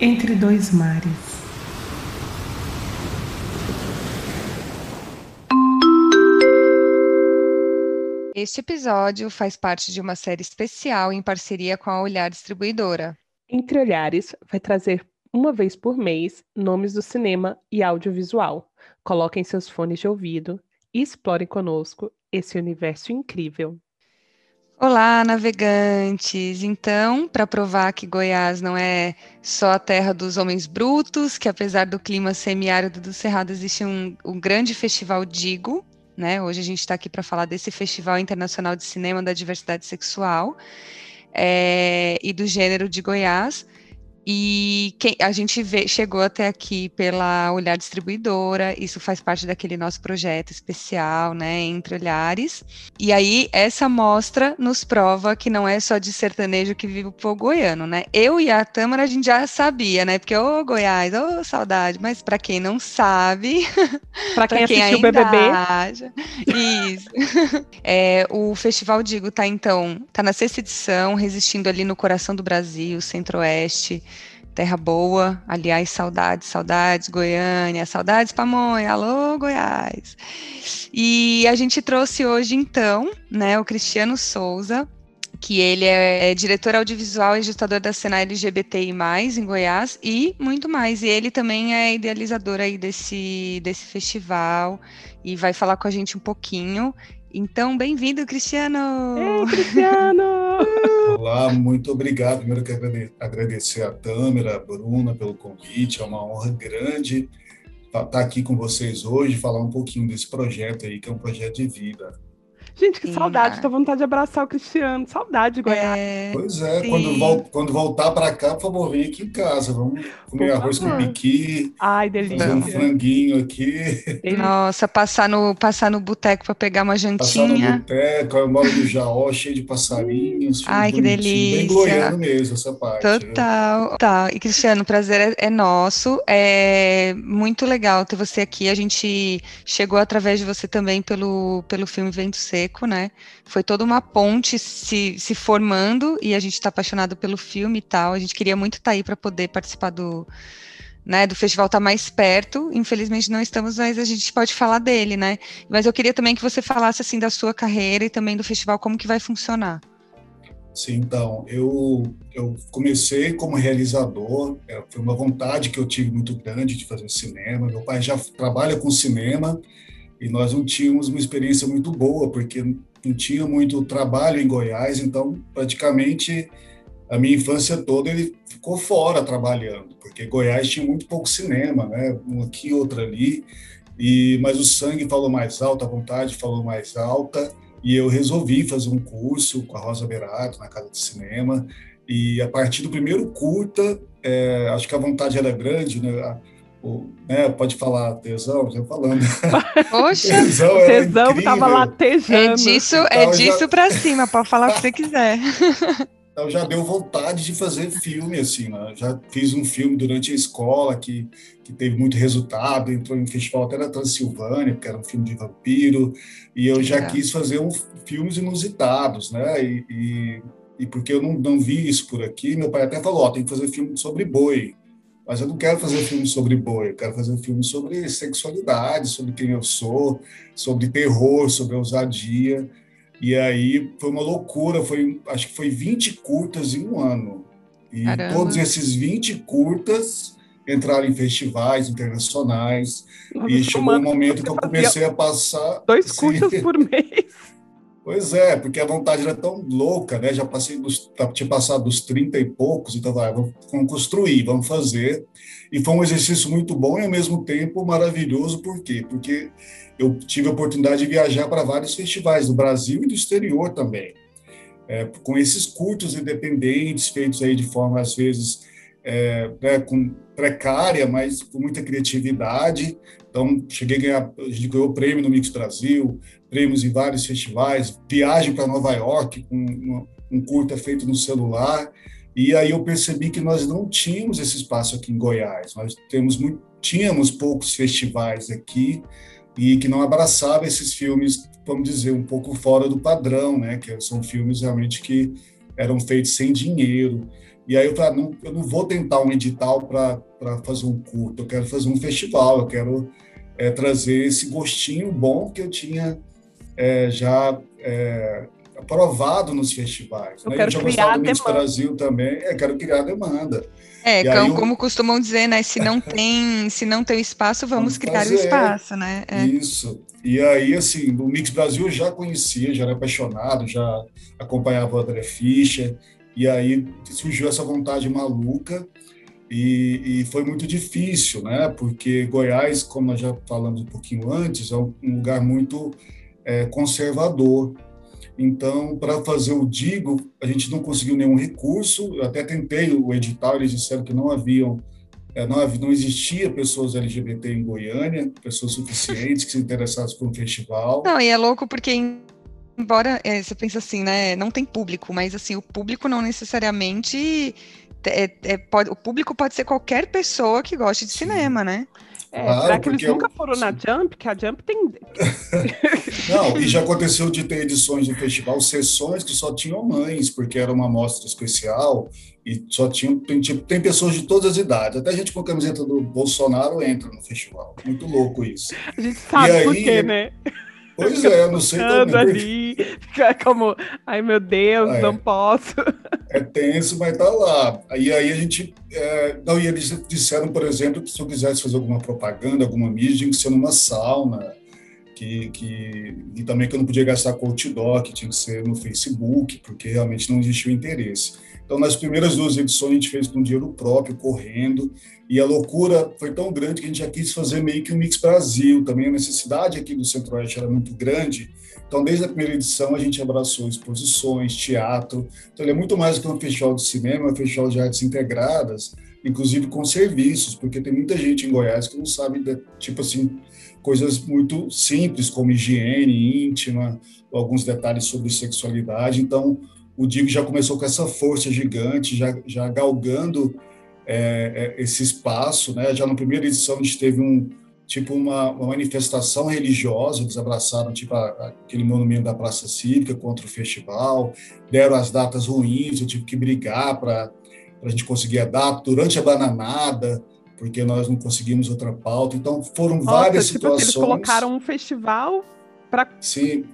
Entre dois mares. Este episódio faz parte de uma série especial em parceria com a Olhar Distribuidora. Entre Olhares vai trazer uma vez por mês nomes do cinema e audiovisual. Coloquem seus fones de ouvido e explorem conosco esse universo incrível. Olá, navegantes! Então, para provar que Goiás não é só a terra dos homens brutos, que apesar do clima semiárido do Cerrado existe um, um grande festival Digo, né? Hoje a gente está aqui para falar desse Festival Internacional de Cinema da Diversidade Sexual é, e do Gênero de Goiás. E quem, a gente vê, chegou até aqui pela Olhar Distribuidora, isso faz parte daquele nosso projeto especial, né, Entre Olhares. E aí, essa mostra nos prova que não é só de sertanejo que vive o povo goiano, né? Eu e a Tâmara a gente já sabia, né? Porque, ô oh, Goiás, ô oh, saudade, mas para quem não sabe. para quem, quem assistiu o BBB. Isso. é, o Festival Digo tá, então, tá na sexta edição, resistindo ali no coração do Brasil, centro-oeste. Terra Boa, aliás, saudades, saudades, Goiânia, saudades Pamonha, alô Goiás. E a gente trouxe hoje, então, né, o Cristiano Souza, que ele é, é diretor audiovisual e gestador da cena LGBTI+, em Goiás, e muito mais. E ele também é idealizador aí desse, desse festival, e vai falar com a gente um pouquinho. Então, bem-vindo, Cristiano! Ei, Cristiano! Olá, muito obrigado. Primeiro quero agradecer a Tâmara, a Bruna pelo convite. É uma honra grande estar aqui com vocês hoje, falar um pouquinho desse projeto aí, que é um projeto de vida. Gente, que sim, saudade, tô vontade de abraçar o Cristiano, saudade de Goiás. É, pois é, quando, vol quando, voltar para cá, por favor, vem aqui em casa, vamos comer por arroz favor. com piqui. Ai, delícia. Fazer um franguinho aqui. Nossa, passar no, passar no boteco para pegar uma jantinha. Passar no boteco, eu moro no Jaó, cheio de passarinhos. Ai, que delícia. Bem goiano mesmo, essa parte. Total. Tá, e Cristiano, o prazer é, é nosso, é muito legal ter você aqui, a gente chegou através de você também pelo, pelo filme Vento Seco, Seco, né? Foi toda uma ponte se, se formando e a gente está apaixonado pelo filme e tal. A gente queria muito estar tá aí para poder participar do, né, do festival estar tá mais perto. Infelizmente não estamos, mas a gente pode falar dele, né? Mas eu queria também que você falasse assim da sua carreira e também do festival, como que vai funcionar. Sim, então, eu, eu comecei como realizador, é, foi uma vontade que eu tive muito grande de fazer cinema. Meu pai já trabalha com cinema e nós não tínhamos uma experiência muito boa, porque não tinha muito trabalho em Goiás, então praticamente a minha infância toda ele ficou fora trabalhando, porque Goiás tinha muito pouco cinema, né? Um aqui, outro ali, e mas o sangue falou mais alto, a vontade falou mais alta, e eu resolvi fazer um curso com a Rosa Berato na Casa de Cinema, e a partir do primeiro curta, é, acho que a vontade era grande, né? Né, pode falar tesão, já falando. Poxa, tesão, tesão estava latejando. É disso, é então, disso já... para cima, pode falar o que você quiser. Então já deu vontade de fazer filme, assim, né? Já fiz um filme durante a escola que, que teve muito resultado, entrou em festival até na Transilvânia, porque era um filme de vampiro, e eu já quis fazer um, filmes inusitados, né? E, e, e, porque eu não, não vi isso por aqui, meu pai até falou, ó, tem que fazer filme sobre boi. Mas eu não quero fazer um filme sobre boi, eu quero fazer um filme sobre sexualidade, sobre quem eu sou, sobre terror, sobre ousadia. E aí foi uma loucura, foi, acho que foi 20 curtas em um ano. E Caramba. todos esses 20 curtas entraram em festivais internacionais. Nossa, e chegou um momento que eu comecei a passar. Dois curtas por mês. Pois é, porque a vontade era tão louca, né? Já passei dos, tinha passado dos 30 e poucos, então vai, vamos, vamos construir, vamos fazer. E foi um exercício muito bom e ao mesmo tempo maravilhoso, por quê? Porque eu tive a oportunidade de viajar para vários festivais do Brasil e do exterior também. É, com esses curtos independentes, feitos aí de forma, às vezes, é, né, com precária, mas com muita criatividade. Então, cheguei a ganhar, a gente ganhou prêmio no Mix Brasil, prêmios em vários festivais, viagem para Nova York com uma, um curta feito no celular. E aí eu percebi que nós não tínhamos esse espaço aqui em Goiás. Nós temos muito, tínhamos poucos festivais aqui e que não abraçava esses filmes, vamos dizer, um pouco fora do padrão, né? Que são filmes realmente que eram feitos sem dinheiro. E aí eu falei, ah, não, eu não vou tentar um edital para fazer um curto, eu quero fazer um festival, eu quero é, trazer esse gostinho bom que eu tinha é, já é, aprovado nos festivais. Eu né? quero eu criar demanda. Brasil também, é, quero criar demanda. É, E como, eu- como costumam dizer, né? Se não tem, se não tem espaço, vamos, Vamos criar o espaço, né? É. Isso. E aí, assim, no Mix Brasil eu já conhecia, já era apaixonado, já acompanhava o André Fischer, e aí surgiu essa vontade maluca, e, e foi muito difícil, né? Porque Goiás, como nós já falamos um pouquinho antes, é um lugar muito é, conservador. Então, para fazer o Digo, a gente não conseguiu nenhum recurso. Eu até tentei o edital, eles disseram que não haviam é, não, havia- não existia pessoas LGBT em Goiânia, pessoas suficientes que se interessassem por um festival. Não, e é louco porque, em- embora é, você pensa assim, né? Não tem público, mas assim, o público não necessariamente. É, é, pode, o público pode ser qualquer pessoa que goste de Sim. cinema, né? É, Claro, será que eles eu- nunca foram na Jump? Que a Jump tem. Não, e já aconteceu de ter edições de festival, sessões que só tinham mães, porque era uma amostra especial e só tinham. Tem, tipo, tem pessoas de todas as idades. Até gente com a camiseta do Bolsonaro entra no festival. Muito louco isso. A gente sabe por aí- quê, né? Pois é, eu não sei também. ali, fica como, ai meu Deus, Ah, é. não posso. É tenso, mas tá lá. E aí a gente. é, não, e eles disseram, por exemplo, que se eu quisesse fazer alguma propaganda, alguma mídia, tinha que ser numa sauna, que, que, e também que eu não podia gastar com outdoor, que tinha que ser no Facebook, porque realmente não existia o interesse. Então, nas primeiras duas edições, a gente fez com dinheiro próprio, correndo, e a loucura foi tão grande que a gente já quis fazer meio que um Mix Brasil. Também a necessidade aqui do Centro-Oeste era muito grande. Então, desde a primeira edição, a gente abraçou exposições, teatro. Então, ele é muito mais do que um festival de cinema, é um festival de artes integradas, inclusive com serviços, porque tem muita gente em Goiás que não sabe, tipo assim, coisas muito simples, como higiene íntima, alguns detalhes sobre sexualidade. Então, o Digo já começou com essa força gigante, já, já galgando é, é, esse espaço. Né? Já na primeira edição, a gente teve um tipo uma, uma manifestação religiosa, eles abraçaram tipo a, aquele monumento da Praça Cívica contra o festival, deram as datas ruins, eu tive que brigar para a gente conseguir a data durante a bananada, porque nós não conseguimos outra pauta. Então foram Nossa, várias tipo situações. eles colocaram um festival para Sim.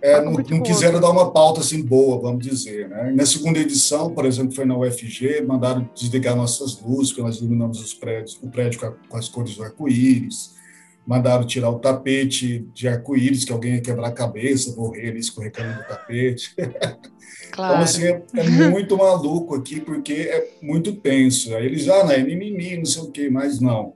É, não, não, quiseram dar uma pauta assim boa, vamos dizer. Né? Na segunda edição, por exemplo, foi na UFG, mandaram desligar nossas luzes, porque nós iluminamos os prédios, o prédio com, a, com as cores do arco-íris. Mandaram tirar o tapete de arco-íris, que alguém ia quebrar a cabeça, morrer ali escorregando do tapete. Claro. Então, assim, é, é, muito maluco aqui, porque é muito tenso. Aí eles, ah, não, é mimimi, não sei o quê, mas não.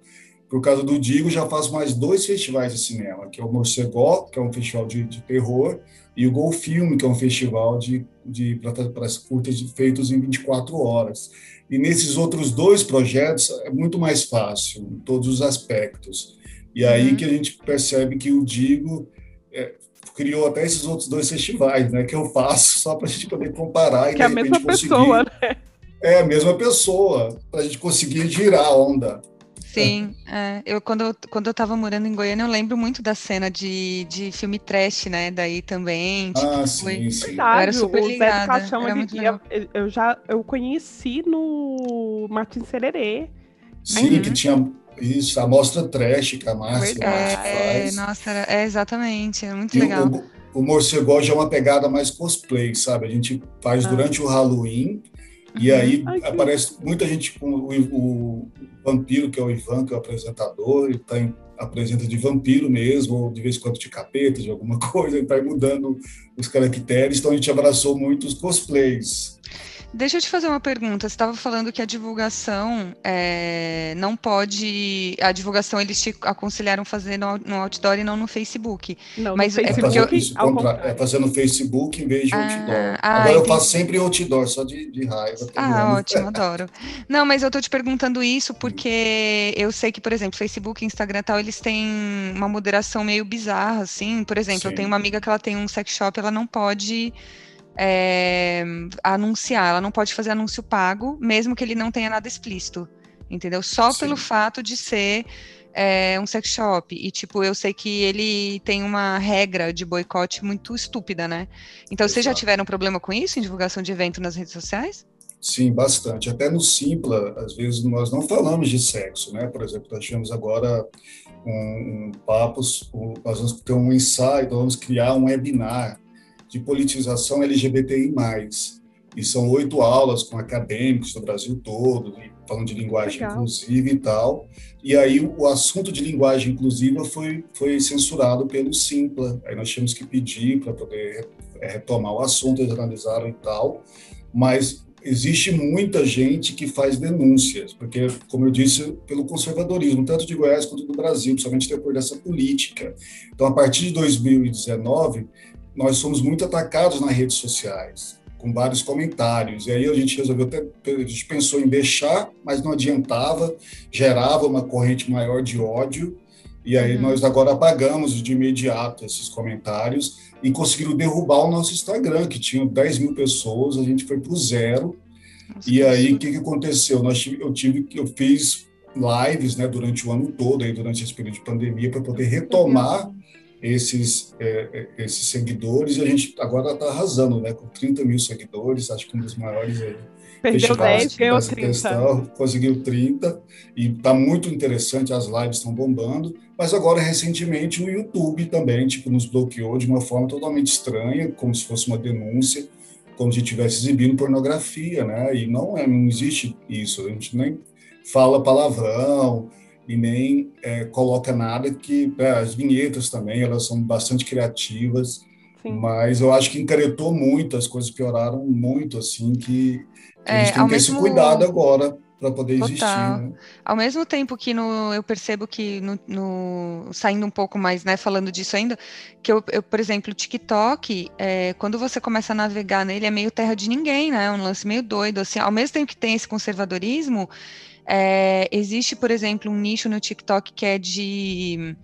Por causa do Digo, já faço mais dois festivais de cinema, que é o Morcegó, que é um festival de, de terror, e o Gol Filme, que é um festival de, de para as curtas de, feitos em 24 horas. E nesses outros dois projetos é muito mais fácil, em todos os aspectos. E aí uhum. que a gente percebe que o Digo é, criou até esses outros dois festivais, né, que eu faço só para a gente poder comparar que e de é a mesma pessoa, né? É a mesma pessoa, para a gente conseguir girar a onda. Sim, é. eu quando, quando eu tava morando em Goiânia, eu lembro muito da cena de, de filme trash, né? Daí também. Tipo, ah, sim, foi... sim. Verdade, eu era super ligada. O Zé do Caixão, ele, eu, eu, já eu conheci no Martin Sererê. Sim, uhum. que tinha isso, a mostra trash que a Márcia é, é, Nossa, era, é exatamente, é muito e legal. O, o Morcegó já é uma pegada mais cosplay, sabe? A gente faz ah. durante o Halloween e uhum. aí Ai, aparece que... muita gente com o, o, vampiro, que é o Ivan, que é o apresentador, ele tá em, apresenta de vampiro mesmo, ou de vez em quando de capeta, de alguma coisa, ele vai mudando os caracteres, então a gente abraçou muito os cosplays. Deixa eu te fazer uma pergunta. Você estava falando que a divulgação é, não pode. A divulgação eles te aconselharam fazer no, no outdoor e não no Facebook. Não, Mas no Facebook, é, fazer, isso, contra, é fazer no Facebook em vez de outdoor. Ah, Agora ah, eu faço sempre outdoor, só de, de raiva. Ah, ótimo, adoro. Não, mas eu tô te perguntando isso porque eu sei que, por exemplo, Facebook, Instagram e tal, eles têm uma moderação meio bizarra, assim. Por exemplo, Sim. eu tenho uma amiga que ela tem um sex shop, ela não pode é, anunciar, ela não pode fazer anúncio pago, mesmo que ele não tenha nada explícito, entendeu? Só Sim. pelo fato de ser é um sex shop. E, tipo, eu sei que ele tem uma regra de boicote muito estúpida, né? Então, Exato. vocês já tiveram problema com isso em divulgação de evento nas redes sociais? Sim, bastante. Até no Simpla, às vezes nós não falamos de sexo, né? Por exemplo, nós tivemos agora um, um papos, um, nós vamos ter um ensaio, vamos criar um webinar de politização LGBTI+. E são oito aulas com acadêmicos do Brasil todo, falando de linguagem Legal. inclusiva e tal. E aí o assunto de linguagem inclusiva foi, foi censurado pelo Simpla. Aí nós tínhamos que pedir para poder retomar o assunto, eles analisaram e tal. Mas existe muita gente que faz denúncias, porque, como eu disse, pelo conservadorismo, tanto de Goiás quanto do Brasil, principalmente depois dessa política. Então, a partir de 2019, nós somos muito atacados nas redes sociais com vários comentários. E aí a gente resolveu, a gente pensou em deixar, mas não adiantava, gerava uma corrente maior de ódio. E aí uhum. nós agora apagamos de imediato esses comentários e conseguiram derrubar o nosso Instagram, que tinha 10 mil pessoas, a gente foi para o zero. Nossa, e aí o que, que aconteceu? Nós, eu tive, eu fiz lives, né, durante o ano todo, aí durante esse período de pandemia, para poder retomar uhum esses, é, é, esses seguidores e a gente agora está arrasando, né? Com 30 mil seguidores, acho que um dos maiores aí. Perdeu 10, ganhou 30. Questão, conseguiu 30 e está muito interessante, as lives estão bombando, mas agora recentemente o YouTube também tipo, nos bloqueou de uma forma totalmente estranha, como se fosse uma denúncia, como se estivesse exibindo pornografia, né? E não é, não existe isso, a gente nem fala palavrão, e nem é, coloca nada que é, as vinhetas também elas são bastante criativas Sim. mas eu acho que encaretou muito as coisas pioraram muito assim que, que a gente é, tem que ter mesmo... esse cuidado agora para poder Total. existir. Né? Ao mesmo tempo que no, eu percebo que no, no, saindo um pouco mais, né, falando disso ainda, que eu, eu por exemplo, o TikTok, é, quando você começa a navegar nele, é meio terra de ninguém, né? É um lance meio doido, assim. Ao mesmo tempo que tem esse conservadorismo, é, existe, por exemplo, um nicho no TikTok que é de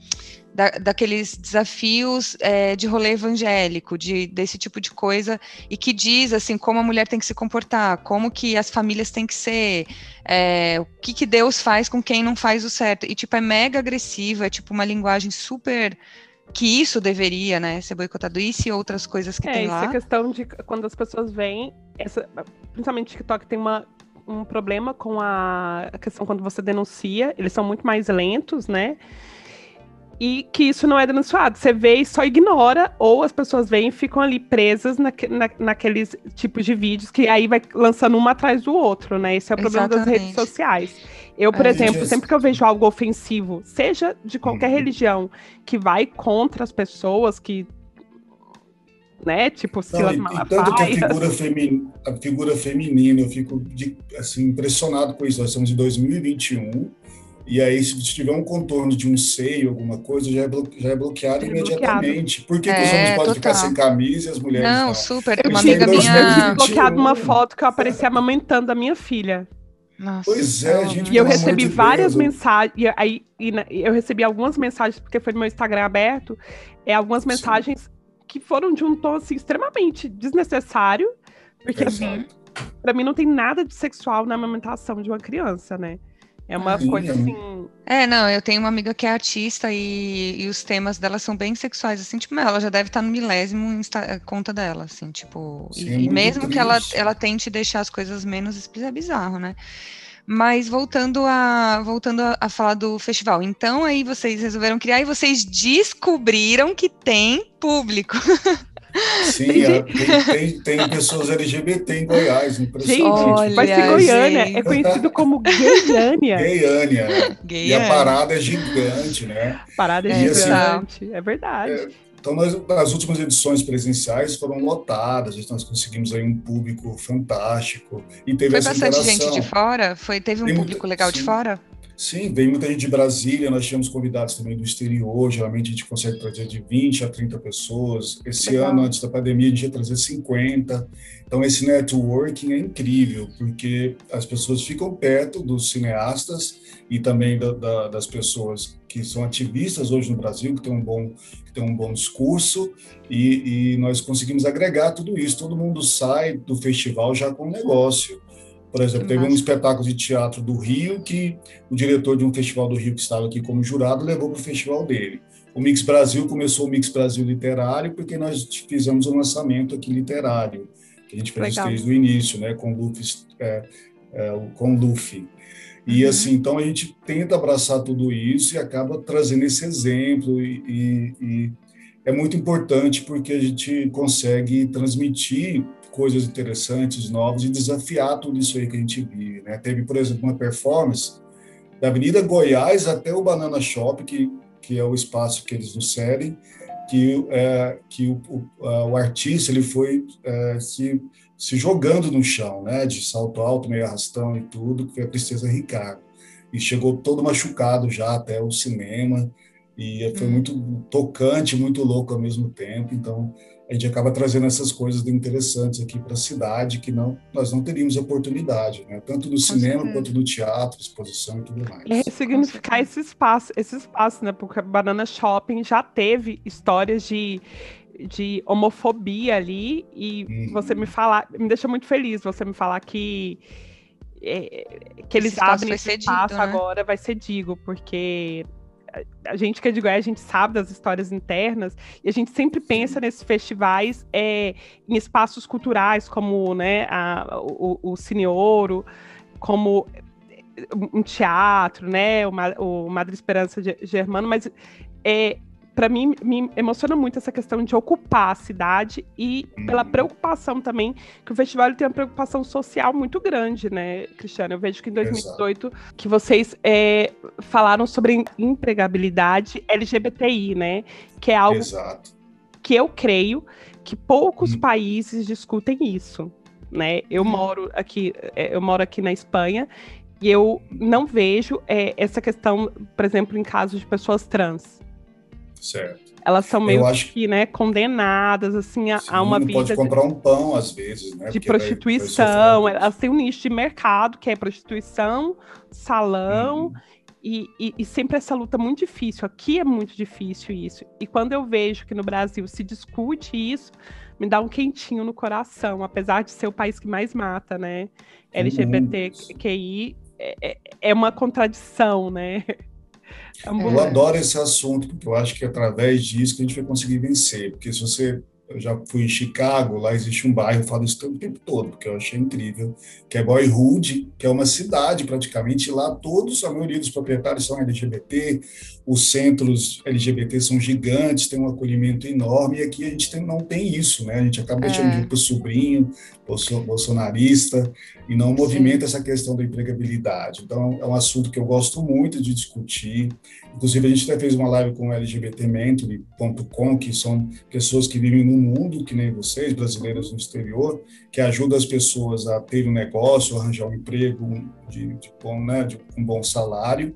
da, daqueles desafios é, de rolê evangélico, de, desse tipo de coisa, e que diz assim como a mulher tem que se comportar, como que as famílias têm que ser, é, o que, que Deus faz com quem não faz o certo. E tipo, é mega agressiva, é tipo uma linguagem super que isso deveria, né, ser boicotado, isso e outras coisas que é, tem lá. É, essa questão de quando as pessoas veem, essa, principalmente o TikTok tem uma um problema com a questão quando você denuncia, eles são muito mais lentos, né? E que isso não é denunciado. Você vê e só ignora, ou as pessoas veem e ficam ali presas na, na, naqueles tipos de vídeos que aí vai lançando um atrás do outro, né? Esse é o problema Exatamente. das redes sociais. Eu, por é, exemplo, sempre que eu vejo algo ofensivo, seja de qualquer uhum. religião, que vai contra as pessoas, que né? Tipo, Silas Não, e, tanto que a figura, feminina, a figura feminina, eu fico de, assim, impressionado com isso. Nós estamos em 2021, e aí, se tiver um contorno de um seio, alguma coisa, já é, bloque, já é bloqueado é imediatamente. Bloqueado. Por que, é, que, os homens podem ficar sem camisa e as mulheres não? Não, super. Uma amiga minha... bloqueado uma foto que eu apareci amamentando a minha filha. Nossa, pois é, gente. E eu recebi várias Deus. mensagens, e aí e na, eu recebi algumas mensagens, porque foi no meu Instagram aberto, é, algumas mensagens Sim que foram de um tom assim, extremamente desnecessário, porque assim, para mim não tem nada de sexual na amamentação de uma criança, né? É uma coisa assim. É, não, eu tenho uma amiga que é artista e, e os temas dela são bem sexuais, assim, tipo, ela já deve estar no milésimo Insta, conta dela, assim, tipo. Sim, e, e mesmo triste. que ela, ela tente deixar as coisas menos, é bizarro, né? Mas voltando a voltando a, a, falar do festival, então aí vocês resolveram criar e vocês descobriram que tem público. Sim, é, tem, tem, tem, pessoas LGBT em Goiás, Gente, Olha, vai ser Goiânia, gente. é conhecido como Gayânia. Gayânia. E a parada é gigante, né? A parada é, é gigante, assim, é verdade. É, então, nós, as últimas edições presenciais foram lotadas, nós conseguimos aí um público fantástico. E teve Foi bastante gente de fora? Foi, teve um Tem público muita, legal sim. de fora? Sim, veio muita gente de Brasília, nós tínhamos convidados também do exterior, geralmente a gente consegue trazer de 20 a 30 pessoas. Esse Legal. ano, antes da pandemia, a gente ia trazer 50. Então, esse networking é incrível, porque as pessoas ficam perto dos cineastas e também da, da, das pessoas que são ativistas hoje no Brasil, que têm um bom, que têm um bom discurso, e, e nós conseguimos agregar tudo isso. Todo mundo sai do festival já com um negócio. Por exemplo, teve um espetáculo de teatro do Rio que o diretor de um festival do Rio que estava aqui como jurado levou para o festival dele. O Mix Brasil começou o Mix Brasil Literário porque nós fizemos um lançamento aqui literário, que a gente fez Legal. desde o início, né, com Luffy, é, é, com Luffy. E uhum. assim, então a gente tenta abraçar tudo isso e acaba trazendo esse exemplo e, e, e é muito importante porque a gente consegue transmitir coisas interessantes, novas e desafiar tudo isso aí que a gente vive. Né? Teve, por exemplo, uma performance da Avenida Goiás até o Banana Shop, que, que é o espaço que eles nos cedem, que, é, que o, o, o, artista ele foi é, se, se jogando no chão, né? de salto alto, meio arrastão e tudo, que foi a Princesa Ricardo. E chegou todo machucado já até o cinema, e foi hum. muito tocante, muito louco ao mesmo tempo. Então, a gente acaba trazendo essas coisas interessantes aqui para a cidade que não nós não teríamos oportunidade, né? Tanto no Com cinema certeza. quanto no teatro, exposição e tudo mais. É significar esse espaço, esse espaço, né? Porque Banana Shopping já teve histórias de de homofobia ali e uhum. você me falar, me deixa muito feliz você me falar que é, que eles abrem esse espaço né? agora vai ser digo, porque a gente que é de Goiás, a gente sabe das histórias internas, e a gente sempre pensa nesses festivais é, em espaços culturais, como né, a, o, o Cine Ouro, como um teatro, né, o, o Madre Esperança Germano, mas é, para mim, me emociona muito essa questão de ocupar a cidade e pela uhum. preocupação também, que o festival tem uma preocupação social muito grande, né, Cristiano? Eu vejo que em 2018 Exato. que vocês é, falaram sobre empregabilidade LGBTI, né? Que é algo Exato. que eu creio que poucos hum. países discutem isso. Né? Eu hum. moro aqui, é, eu moro aqui na Espanha e eu não vejo é, essa questão, por exemplo, em casos de pessoas trans. Certo. Elas são meio acho... que, né, condenadas, assim, a, Sim, a uma vida... pode comprar de, um pão, às vezes, né? De prostituição. Vai, vai elas têm um nicho de mercado, que é prostituição, salão... Uhum. E, e, e, sempre essa luta muito difícil. Aqui é muito difícil isso. E quando eu vejo que no Brasil se discute isso, me dá um quentinho no coração, apesar de ser o país que mais mata, né? LGBTQI é, é, é uma contradição, né? Eu adoro esse assunto, porque eu acho que é através disso que a gente vai conseguir vencer. Porque se você eu já fui em Chicago, lá existe um bairro, eu falo isso o tempo todo, porque eu achei incrível, que é Boyhood, que é uma cidade praticamente, lá todos, a maioria dos proprietários são LGBT, os centros LGBT são gigantes, tem um acolhimento enorme, e aqui a gente tem, não tem isso, né? A gente acaba é. para o sobrinho, bolsonarista, e não movimenta essa questão da empregabilidade. Então, é um assunto que eu gosto muito de discutir. Inclusive, a gente até fez uma live com o lgbtmentory.com, que são pessoas que vivem no mundo, que nem vocês, brasileiros no exterior, que ajudam as pessoas a ter um negócio, arranjar um emprego de, de, bom, né, de um bom salário.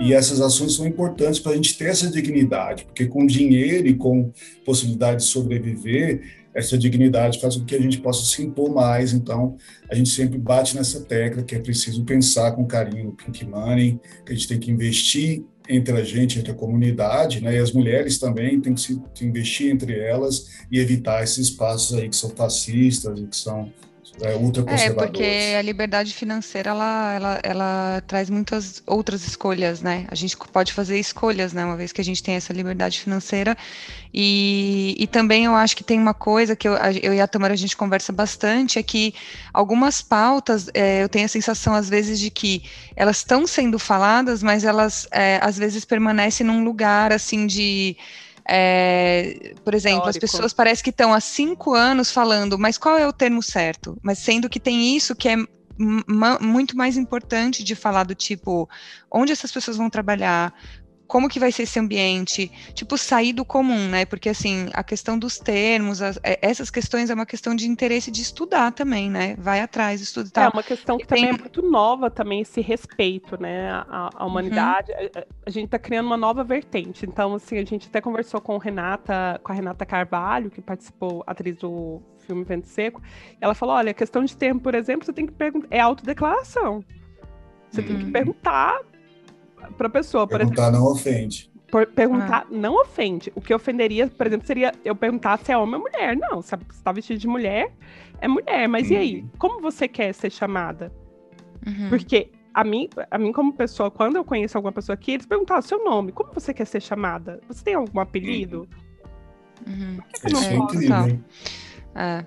E essas ações são importantes para a gente ter essa dignidade, porque com dinheiro e com possibilidade de sobreviver, essa dignidade faz com que a gente possa se impor mais. Então, a gente sempre bate nessa tecla que é preciso pensar com carinho no Pink Money, que a gente tem que investir entre a gente, entre a comunidade, né? E as mulheres também têm que se investir entre elas e evitar esses espaços aí que são fascistas e que são é, é, porque a liberdade financeira ela, ela, ela traz muitas outras escolhas, né? A gente pode fazer escolhas, né? Uma vez que a gente tem essa liberdade financeira. E, e também eu acho que tem uma coisa que eu, eu e a Tamara a gente conversa bastante, é que algumas pautas é, eu tenho a sensação, às vezes, de que elas estão sendo faladas, mas elas é, às vezes permanecem num lugar assim de é, por exemplo, Teórico. as pessoas parecem que estão há cinco anos falando, mas qual é o termo certo? Mas sendo que tem isso que é muito mais importante de falar do tipo onde essas pessoas vão trabalhar, como que vai ser esse ambiente, tipo, sair do comum, né? Porque, assim, a questão dos termos, as, é, essas questões é uma questão de interesse de estudar também, né? Vai atrás, estuda e tal. É uma questão que também é muito nova, também, esse respeito, né? A, a humanidade, uhum. a, gente está criando uma nova vertente. Então, assim, a gente até conversou com, Renata, com a Renata Carvalho, que participou, atriz do filme Vento Seco, ela falou, olha, questão de termo, por exemplo, você tem que perguntar, é autodeclaração. Você uhum. tem que uhum. perguntar para pessoa. Perguntar exemplo, não ofende. Por, perguntar ah. não ofende. O que ofenderia, por exemplo, seria eu perguntar se é homem ou mulher. Não, se está vestido de mulher, é mulher. Mas e aí? Uhum. Como você quer ser chamada? Uhum. Porque a mim, a mim, como pessoa, quando eu conheço alguma pessoa aqui, eles perguntam ah, seu nome, como você quer ser chamada? Você tem algum apelido? Uhum. Por que, que eu não é posso? Incrível, é.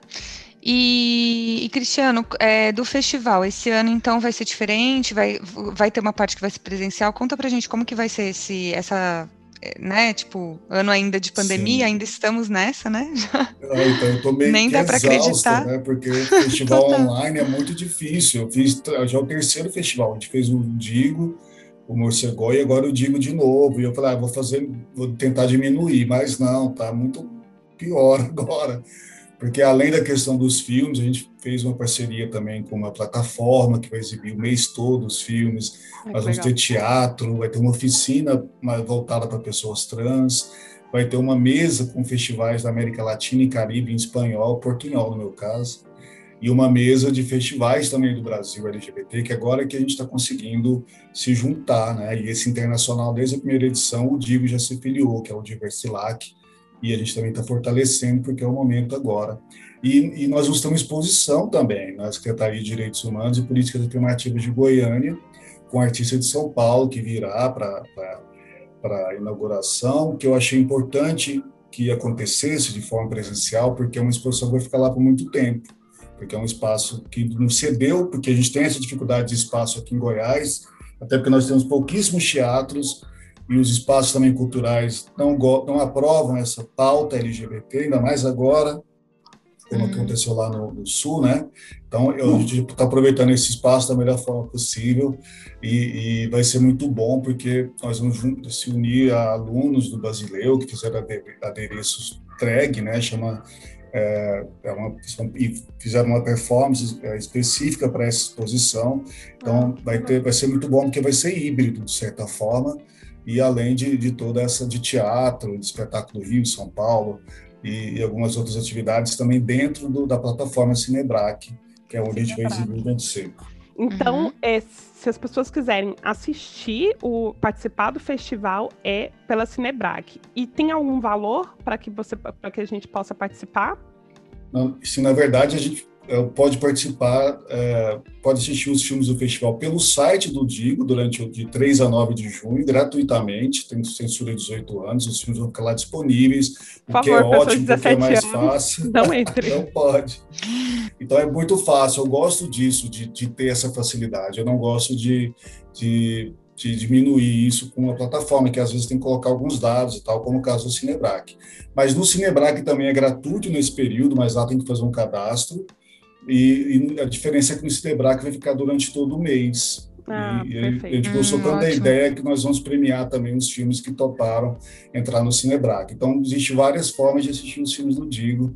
E, e, Cristiano, é, do festival, esse ano então vai ser diferente? Vai, vai ter uma parte que vai ser presencial? Conta pra gente como que vai ser esse, essa, é, né? Tipo, ano ainda de pandemia, Sim. ainda estamos nessa, né? Ah, então eu tô meio Nem dá para acreditar, né? Porque festival online é muito difícil. Eu fiz já é o terceiro festival, a gente fez o Digo, o Morcegó e agora o Digo de novo. E eu falei, ah, vou fazer, vou tentar diminuir, mas não, tá muito pior agora porque além da questão dos filmes, a gente fez uma parceria também com uma plataforma que vai exibir o mês todo os filmes. Ai, Nós vamos legal. ter teatro, vai ter uma oficina voltada para pessoas trans, vai ter uma mesa com festivais da América Latina e Caribe em espanhol, portunhol no meu caso, e uma mesa de festivais também do Brasil LGBT, que agora é que a gente está conseguindo se juntar, né? E esse internacional, desde a primeira edição, o Digo já se filiou, que é o Diversilac, e a gente também está fortalecendo porque é o momento agora. E, e, nós uma exposição também na Secretaria de Direitos Humanos e Políticas Afirmativas de Goiânia, com artista de São Paulo que virá para a inauguração, que eu achei importante que acontecesse de forma presencial, porque é uma exposição que vai ficar lá por muito tempo, porque é um espaço que não cedeu, porque a gente tem essa dificuldade de espaço aqui em Goiás, até porque nós temos pouquíssimos teatros, e os espaços também culturais não, não aprovam essa pauta LGBT, ainda mais agora, como uhum. aconteceu lá no, no, Sul, né? Então, eu, a gente está aproveitando esse espaço da melhor forma possível e, e vai ser muito bom, porque nós vamos se unir a alunos do Basileu que fizeram adereços drag, né? Chama é, é uma, e fizeram uma performance é, específica para essa exposição. Então, vai, ter, vai ser muito bom, porque vai ser híbrido, de certa forma e além de, de toda essa de teatro, de espetáculo Rio, São Paulo e, e algumas outras atividades também dentro do, da plataforma Cinebrac, que é onde Cinebrac. a gente vai exibir o evento sempre. Então, uhum. é, se as pessoas quiserem assistir o participar do festival é pela Cinebrac. E tem algum valor para que você para que a gente possa participar? Não, se na verdade a gente pode participar, é, pode assistir os filmes do festival pelo site do Digo durante o de 3 a 9 de junho, gratuitamente, tem censura de 18 anos, os filmes vão ficar lá disponíveis, Por o que favor, é ótimo, porque é mais fácil. Não entre. não pode. Então é muito fácil, eu gosto disso, de, de ter essa facilidade, eu não gosto de, de de diminuir isso com a plataforma, que às vezes tem que colocar alguns dados e tal, como o caso do Cinebrac. Mas no Cinebrac também é gratuito nesse período, mas lá tem que fazer um cadastro. E, e, a diferença é que no Cinebrac vai ficar durante todo o mês. Ah, e, e a gente gostou hum, tanto da ideia que nós vamos premiar também os filmes que toparam entrar no Cinebrac. Então, existem várias formas de assistir os filmes do Digo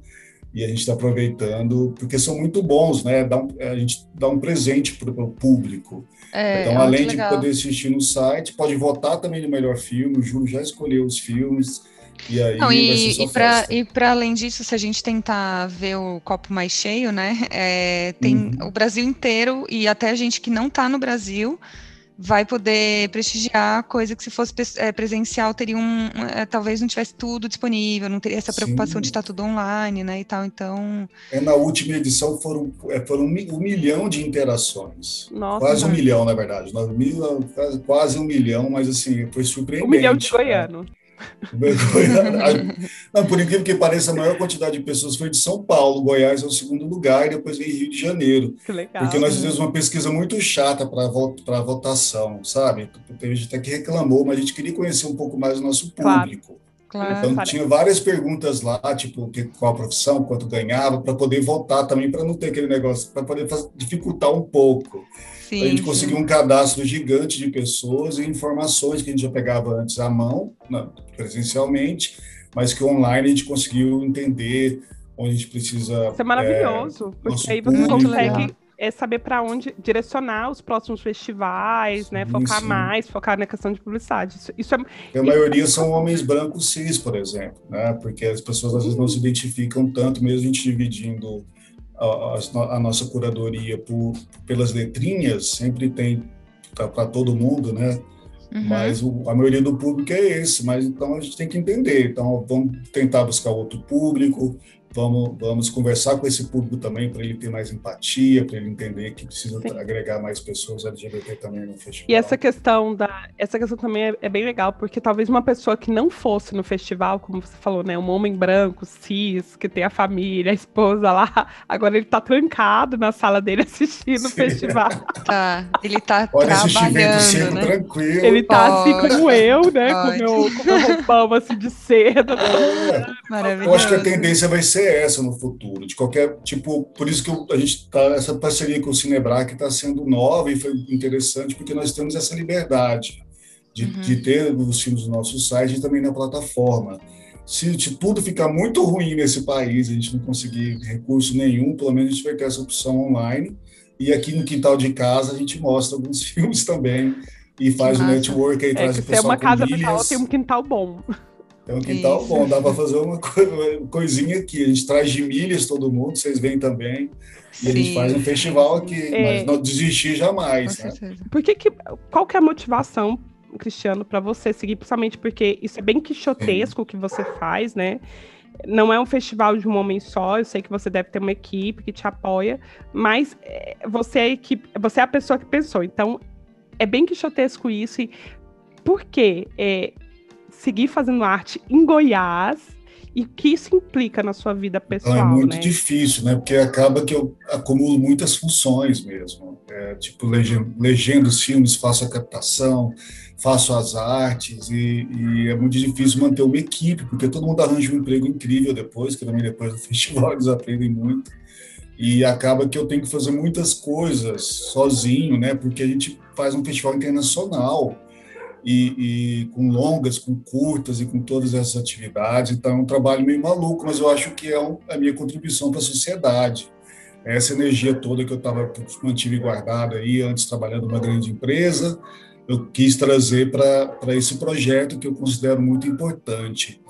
e a gente está aproveitando, porque são muito bons, né? Dá um, a gente dá um presente para o público. É, então, além de poder assistir no site, pode votar também no melhor filme. O Júlio já escolheu os filmes. E aí Não, e, e para além disso, se a gente tentar ver o copo mais cheio, né? É, tem uhum. o Brasil inteiro e até a gente que não está no Brasil vai poder prestigiar coisa que se fosse é, presencial teria um é, talvez não tivesse tudo disponível não teria essa preocupação Sim. de estar tudo online né e tal então é na última edição foram é, foram um, um milhão de interações Nossa, quase um milhão na verdade mil, quase um milhão mas assim foi surpreendente um milhão de goiano né? Não, por incrível que pareça, a maior quantidade de pessoas foi de São Paulo. Goiás é o segundo lugar e depois vem Rio de Janeiro. Que legal. Porque nós fizemos uma pesquisa muito chata para a votação, sabe? Teve gente até que reclamou, mas a gente queria conhecer um pouco mais o nosso público. Claro. Então, claro. tinha várias perguntas lá, tipo, qual a profissão, quanto ganhava, para poder votar também, para não ter aquele negócio, para poder dificultar um pouco. Sim, a gente conseguiu um cadastro gigante de pessoas e informações que a gente já pegava antes à mão, presencialmente, mas que online a gente conseguiu entender onde a gente precisa. Isso é maravilhoso, é, porque aí você consegue é saber para onde direcionar os próximos festivais, né? Focar sim. mais, focar na questão de publicidade. Isso, isso é. A maioria são homens brancos cis, por exemplo, né? Porque as pessoas às vezes não se identificam tanto, mesmo a gente dividindo a, a nossa curadoria por, pelas letrinhas, sempre tem tá, para todo mundo, né? Uhum. Mas o, a maioria do público é esse, mas então a gente tem que entender. Então vamos tentar buscar outro público, vamos, vamos conversar com esse público também para ele ter mais empatia, para ele entender que precisa Sim. agregar mais pessoas LGBT também no festival. E essa questão da, essa questão também é, é, bem legal, porque talvez uma pessoa que não fosse no festival, como você falou, né, um homem branco, cis, que tem a família, a esposa lá, agora ele tá trancado na sala dele assistindo Sim. o festival. Tá, ele tá Pode trabalhando, né? tranquilo. Ele tá assim como eu, né, com meu, com meu roupão assim de seda. É. Maravilhoso. Eu acho que a tendência vai ser ser essa no futuro, de qualquer tipo, por isso que a gente tá essa parceria com o Cinebrac está sendo nova e foi interessante porque nós temos essa liberdade de, uhum. de ter os filmes no nosso site e também na plataforma. Se, se, tudo ficar muito ruim nesse país, a gente não conseguir recurso nenhum, pelo menos a gente vai ter essa opção online. E aqui no quintal de casa a gente mostra alguns filmes também e faz o network aí, é, traz o pessoal. Se é uma casa tem um quintal bom. É um quintal Isso. bom, dá para fazer uma, coisinha aqui. A gente traz de milhas todo mundo, vocês vêm também. E Sim. a gente faz um festival aqui, é. mas não desistir jamais. Né? Por que, que qual que é a motivação, Cristiano, para você seguir? Principalmente porque isso é bem quixotesco o que você faz, né? Não é um festival de um homem só, eu sei que você deve ter uma equipe que te apoia, mas é, você é a equipe, você é a pessoa que pensou. Então, é bem quixotesco isso. E por quê? É, seguir fazendo arte em Goiás e o que isso implica na sua vida pessoal, então, É muito né? difícil, né? Porque acaba que eu acumulo muitas funções mesmo. É, tipo, legendo, legendo os filmes, faço a captação, faço as artes e, e, é muito difícil manter uma equipe, porque todo mundo arranja um emprego incrível depois, que também depois do festival eles aprendem muito. E acaba que eu tenho que fazer muitas coisas sozinho, né? Porque a gente faz um festival internacional e, e, com longas, com curtas e com todas essas atividades. Então, é um trabalho meio maluco, mas eu acho que é um, a minha contribuição para a sociedade. Essa energia toda que eu estava mantive guardada aí antes trabalhando numa grande empresa, eu quis trazer para esse projeto que eu considero muito importante.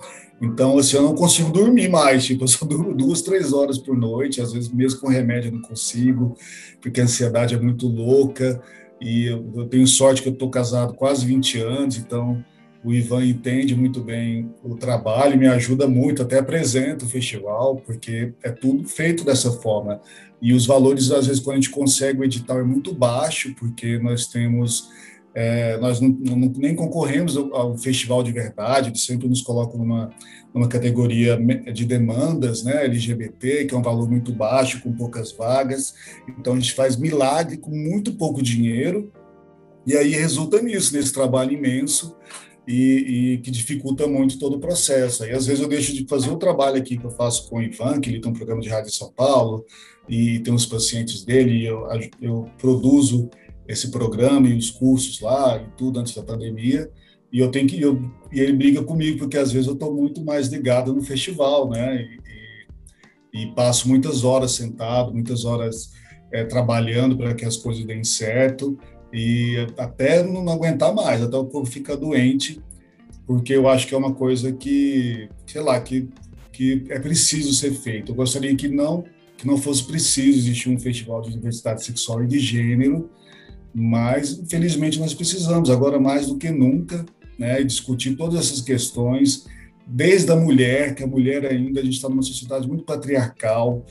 Então, assim, eu não consigo dormir mais, tipo, eu só durmo duas, três horas por noite, às vezes mesmo com remédio eu não consigo, porque a ansiedade é muito louca, e eu, tenho sorte que eu estou casado quase 20 anos, então o Ivan entende muito bem o trabalho, me ajuda muito, até apresenta o festival, porque é tudo feito dessa forma. E os valores, às vezes, quando a gente consegue o edital, é muito baixo, porque nós temos é, nós não, não, nem concorremos ao, ao, festival de verdade, eles sempre nos colocam numa, numa categoria de demandas né, LGBT, que é um valor muito baixo, com poucas vagas. Então, a gente faz milagre com muito pouco dinheiro, e aí resulta nisso, nesse trabalho imenso, e, e, que dificulta muito todo o processo. Aí, às vezes, eu deixo de fazer o trabalho aqui que eu faço com o Ivan, que ele tem um programa de rádio em São Paulo, e tem os pacientes dele, eu, eu produzo esse programa e os cursos lá e tudo antes da pandemia. E eu tenho que eu, e ele briga comigo porque às vezes eu estou muito mais ligado no festival, né? E, e, e passo muitas horas sentado, muitas horas é, trabalhando para que as coisas deem certo e até não aguentar mais, até o corpo ficar doente, porque eu acho que é uma coisa que, sei lá, que que é preciso ser feito. Eu gostaria que não que não fosse preciso existir um festival de diversidade sexual e de gênero mas infelizmente nós precisamos agora mais do que nunca, né, discutir todas essas questões, desde a mulher, que a mulher ainda a gente está numa sociedade muito patriarcal,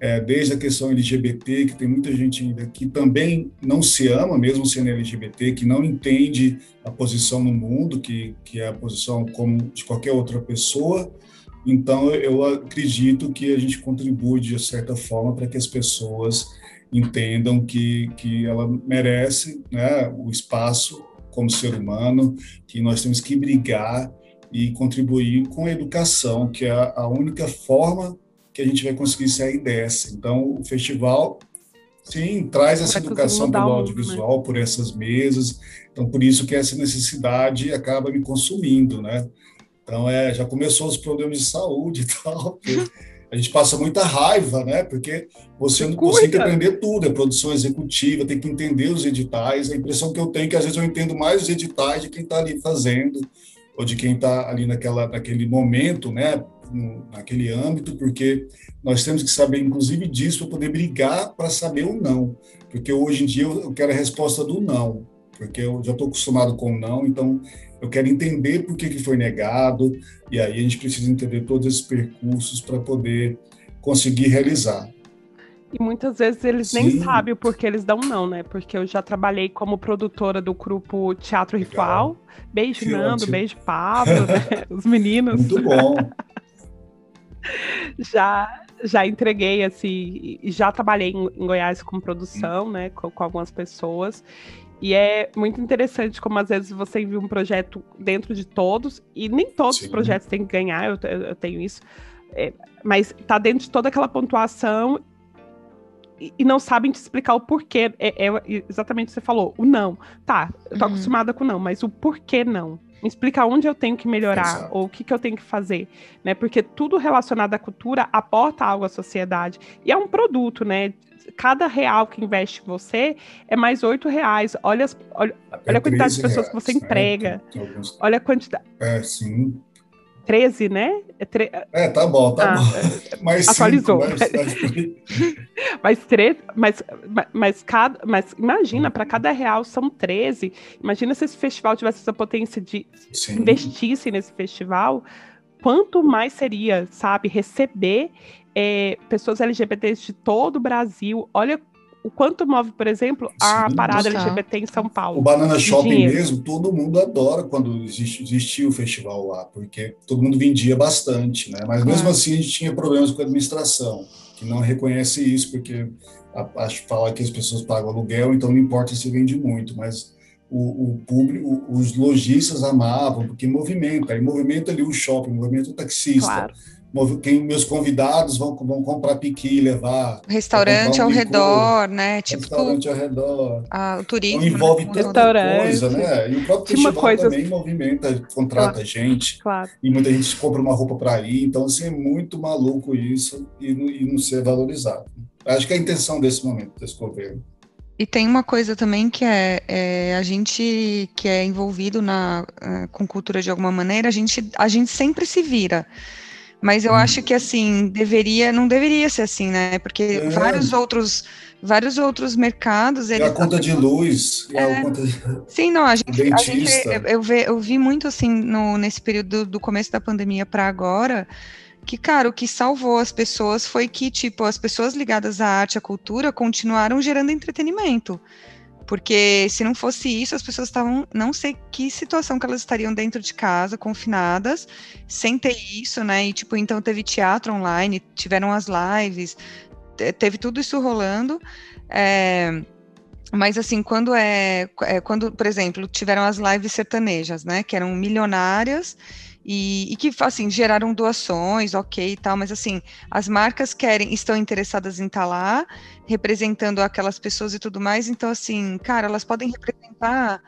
é, desde a questão LGBT, que tem muita gente ainda que também não se ama, mesmo sendo LGBT, que não entende a posição no mundo, que, que é a posição como de qualquer outra pessoa. Então, eu acredito que a gente contribui de certa forma para que as pessoas entendam que, que ela merece né, o espaço como ser humano, que nós temos que brigar e contribuir com a educação, que é a única forma que a gente vai conseguir sair dessa. Então, o festival, sim, traz essa educação pelo audiovisual, né? por essas mesas. Então, por isso que essa necessidade acaba me consumindo, né? Então, é, já começou os problemas de saúde e tal, a gente passa muita raiva, né? Porque você não consegue aprender tudo, é produção executiva, tem que entender os editais. A impressão que eu tenho é que às vezes eu entendo mais os editais de quem está ali fazendo, ou de quem está ali naquela, naquele momento, né? naquele âmbito, porque nós temos que saber, inclusive, disso para poder brigar para saber o não. Porque hoje em dia eu quero a resposta do não, porque eu já estou acostumado com o não, então eu quero entender por que, que foi negado, e aí a gente precisa entender todos esses percursos para poder conseguir realizar. E muitas vezes eles Sim. nem sabem o porquê eles dão não, né? Porque eu já trabalhei como produtora do grupo Teatro Legal. Ritual. Beijo, que Nando, ótimo. beijo, Pablo, né? os meninos. Muito bom. já, já entreguei, assim, já trabalhei em, Goiás com produção, né? Com, com algumas pessoas. E é muito interessante como às vezes você envia um projeto dentro de todos, e nem todos Sim. os projetos têm que ganhar, eu, eu tenho isso. É, mas tá dentro de toda aquela pontuação e, não sabem te explicar o porquê. É, é, exatamente o que você falou, o não. Tá, eu tô uhum. acostumada com não, mas o porquê não. Me explica onde eu tenho que melhorar, Exato. ou o que, que eu tenho que fazer, né? Porque tudo relacionado à cultura aporta algo à sociedade. E é um produto, né? Cada real que investe em você é mais oito reais. Olha, as, olha, olha a quantidade de pessoas reais, que você né? emprega. Alguns... Olha a quantidade. É, sim. 13, né? É, tre... é tá bom, tá ah, bom. É, mais atualizou. Cinco, mais, mais... mas, tre... mas, mas, cada... mas imagina, para cada real são 13. Imagina se esse festival tivesse essa potência de Sim. investisse nesse festival, quanto mais seria, sabe, receber é, pessoas LGBTs de todo o Brasil. Olha o quanto move, por exemplo, a Sim, parada LGBT em São Paulo. O Banana Shopping dinheiro. mesmo, todo mundo adora quando existe, existia o festival lá, porque todo mundo vendia bastante, né? Mas mesmo assim a gente tinha problemas com a administração, que não reconhece isso, porque acho que fala que as pessoas pagam aluguel, então não importa se vende muito, mas o, o público, os lojistas amavam, porque movimenta, aí movimenta ali o shopping, movimenta o taxista. Claro quem meus convidados vão, vão comprar piqui, levar. Restaurante um ao licor, redor, né? Tipo, restaurante ao redor. Ah, o turismo. Então, envolve né? tanta coisa, né? E o próprio festival coisa... também movimenta, contrata claro. gente. Claro. E muita gente compra uma roupa para ir. Então, assim, é muito maluco isso e não, e não ser valorizado. Acho que é a intenção desse momento, desse governo. E tem uma coisa também que é, é, a gente que é envolvido na, uh, com cultura de alguma maneira, a gente, a gente sempre se vira. Mas eu acho que assim, deveria, não deveria ser assim, né? Porque é. vários outros vários outros mercados. E a conta de luz. É, conta de... Sim, não, a gente. A gente eu, vi, eu vi muito assim no, nesse período do começo da pandemia para agora. Que, cara, o que salvou as pessoas foi que, tipo, as pessoas ligadas à arte, à cultura, continuaram gerando entretenimento. Porque se não fosse isso, as pessoas estavam, não sei que situação que elas estariam dentro de casa, confinadas, sem ter isso, né? E tipo, então teve teatro online, tiveram as lives, teve tudo isso rolando. É, mas assim, quando é, é, quando, por exemplo, tiveram as lives sertanejas, né? Que eram milionárias e, e, que assim geraram doações, ok e tal, mas assim as marcas querem, estão interessadas em estar tá lá, representando aquelas pessoas e tudo mais, então assim, cara, elas podem representar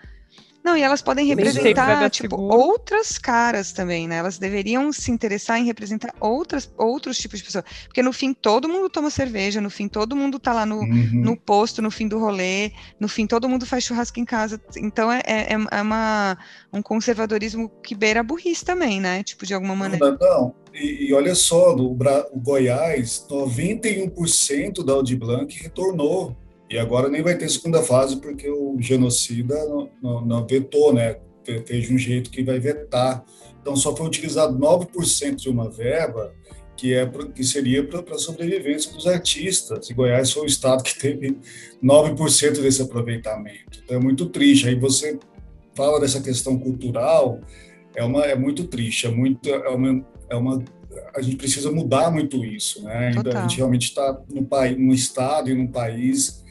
não, e elas podem representar, tipo, outras caras também, né? Elas deveriam se interessar em representar outras, outros tipos de pessoas. Porque no fim todo mundo toma cerveja, no fim todo mundo tá lá no, uhum. no posto, no fim do rolê, no fim todo mundo faz churrasco em casa. Então é, é, é uma, um conservadorismo que beira a burrice também, né? Tipo, de alguma maneira. Não, não. E, e olha só, no o Goiás, 91% da Audi Blanc retornou e agora nem vai ter segunda fase porque o genocida não, não, não vetou, né? Fez de um jeito que vai vetar. Então só foi utilizado 9% de uma verba que é que seria para a sobrevivência dos artistas. E Goiás foi o estado que teve 9% desse aproveitamento. Então é muito triste. Aí você fala dessa questão cultural, é uma é muito triste, é muito é uma, é uma a gente precisa mudar muito isso, né? Ainda a gente realmente está num estado e num país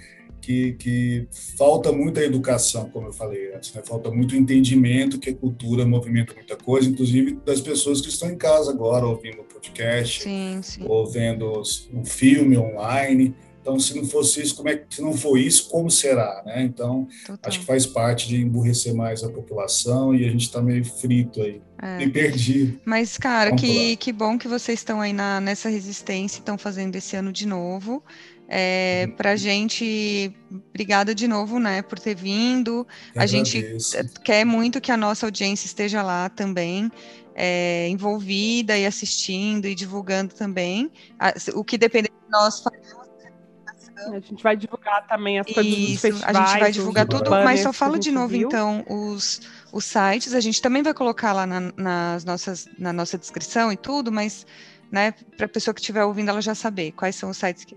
que, que falta muita educação, como eu falei antes, né? falta muito entendimento que a cultura movimenta muita coisa, inclusive das pessoas que estão em casa agora ouvindo o podcast, sim, sim. ou vendo um filme online. Então, se não fosse isso, como é que se não for isso, como será, né? Então, Total. acho que faz parte de emburrecer mais a população e a gente está meio frito aí, é. meio perdido. Mas, cara, que, que bom que vocês estão aí na, nessa resistência, estão fazendo esse ano de novo. É, para a gente, obrigada de novo, né, por ter vindo. Eu a gente quer muito que a nossa audiência esteja lá também, é, envolvida e assistindo e divulgando também. O que depender de nós faremos. A gente vai divulgar também as coisas Isso, dos festivais. A gente vai divulgar tudo, mas só falo de novo, viu. então, os, os sites. A gente também vai colocar lá na, nas nossas, na nossa descrição e tudo, mas né, para a pessoa que estiver ouvindo ela já saber quais são os sites que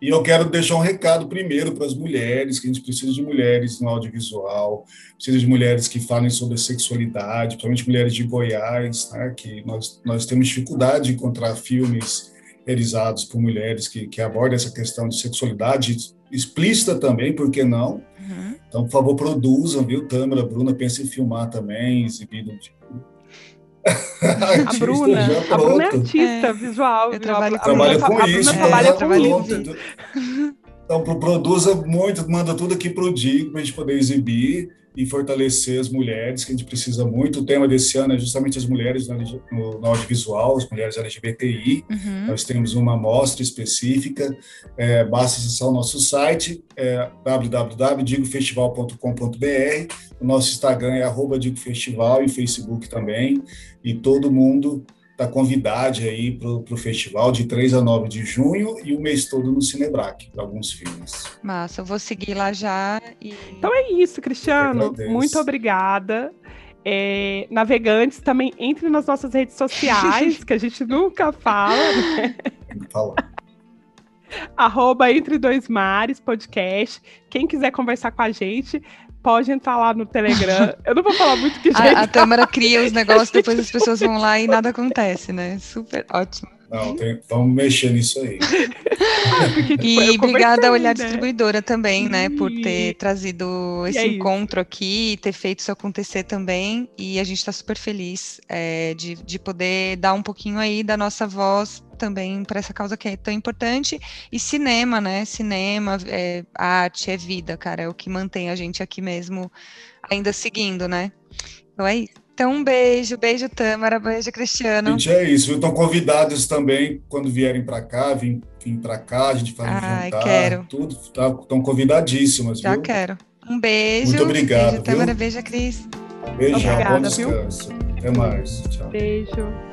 e eu quero deixar um recado primeiro para as mulheres, que a gente precisa de mulheres no audiovisual, precisa de mulheres que falem sobre a sexualidade, principalmente mulheres de Goiás, né, que nós, nós temos dificuldade de encontrar filmes realizados por mulheres que, que abordem essa questão de sexualidade explícita também, por que não? Uhum. Então, por favor, produzam, viu, Tâmara, Bruna, pensa em filmar também, exibir no a Bruna, a Bruna é artista é. visual. Eu trabalho, trabalha com a isso. Bruna trabalha com isso. Então, produza muito, manda tudo aqui para o Digo para a gente poder exibir e fortalecer as mulheres, que a gente precisa muito. O tema desse ano é justamente as mulheres no, no audiovisual, as mulheres LGBTI. Uhum. Nós temos uma amostra específica. É, basta acessar o nosso site, é, www.digofestival.com.br. O nosso Instagram é arroba Digofestival e Facebook também. E todo mundo da convidade aí para o festival de 3 a 9 de junho e o mês todo no Cinebrac, para alguns filmes. Massa, eu vou seguir lá já. E... Então é isso, Cristiano. Muito obrigada. É, navegantes também entre nas nossas redes sociais, que a gente nunca fala, né? Fala. Arroba Entre Dois Mares Podcast. Quem quiser conversar com a gente, pode entrar lá no Telegram. Eu não vou falar muito que gente. A, a Tâmara cria os negócios, depois as pessoas vão lá e nada acontece, né? Super ótimo. Não, tem, vamos mexer nisso aí. Porque, tipo, e obrigada a Olhar né? Distribuidora também, né, por ter trazido esse é encontro isso. aqui, ter feito isso acontecer também. E a gente está super feliz é, de, de poder dar um pouquinho aí da nossa voz também para essa causa que é tão importante. E cinema, né? Cinema, é, arte, é vida, cara. É o que mantém a gente aqui mesmo ainda seguindo, né? Então é isso. Então, um beijo, beijo, Tâmara, beijo, Cristiano. Gente, é isso. Estão convidados também, quando vierem para cá, vim, vim para cá, a gente faz Ai, um jantar, quero. tudo. Estão tá, convidadíssimas, Já viu? quero. Um beijo. Muito obrigado. Beijo, Tâmara, beijo, Cris. Beijo, bom descanso. Viu? Até mais. Tchau. Beijo.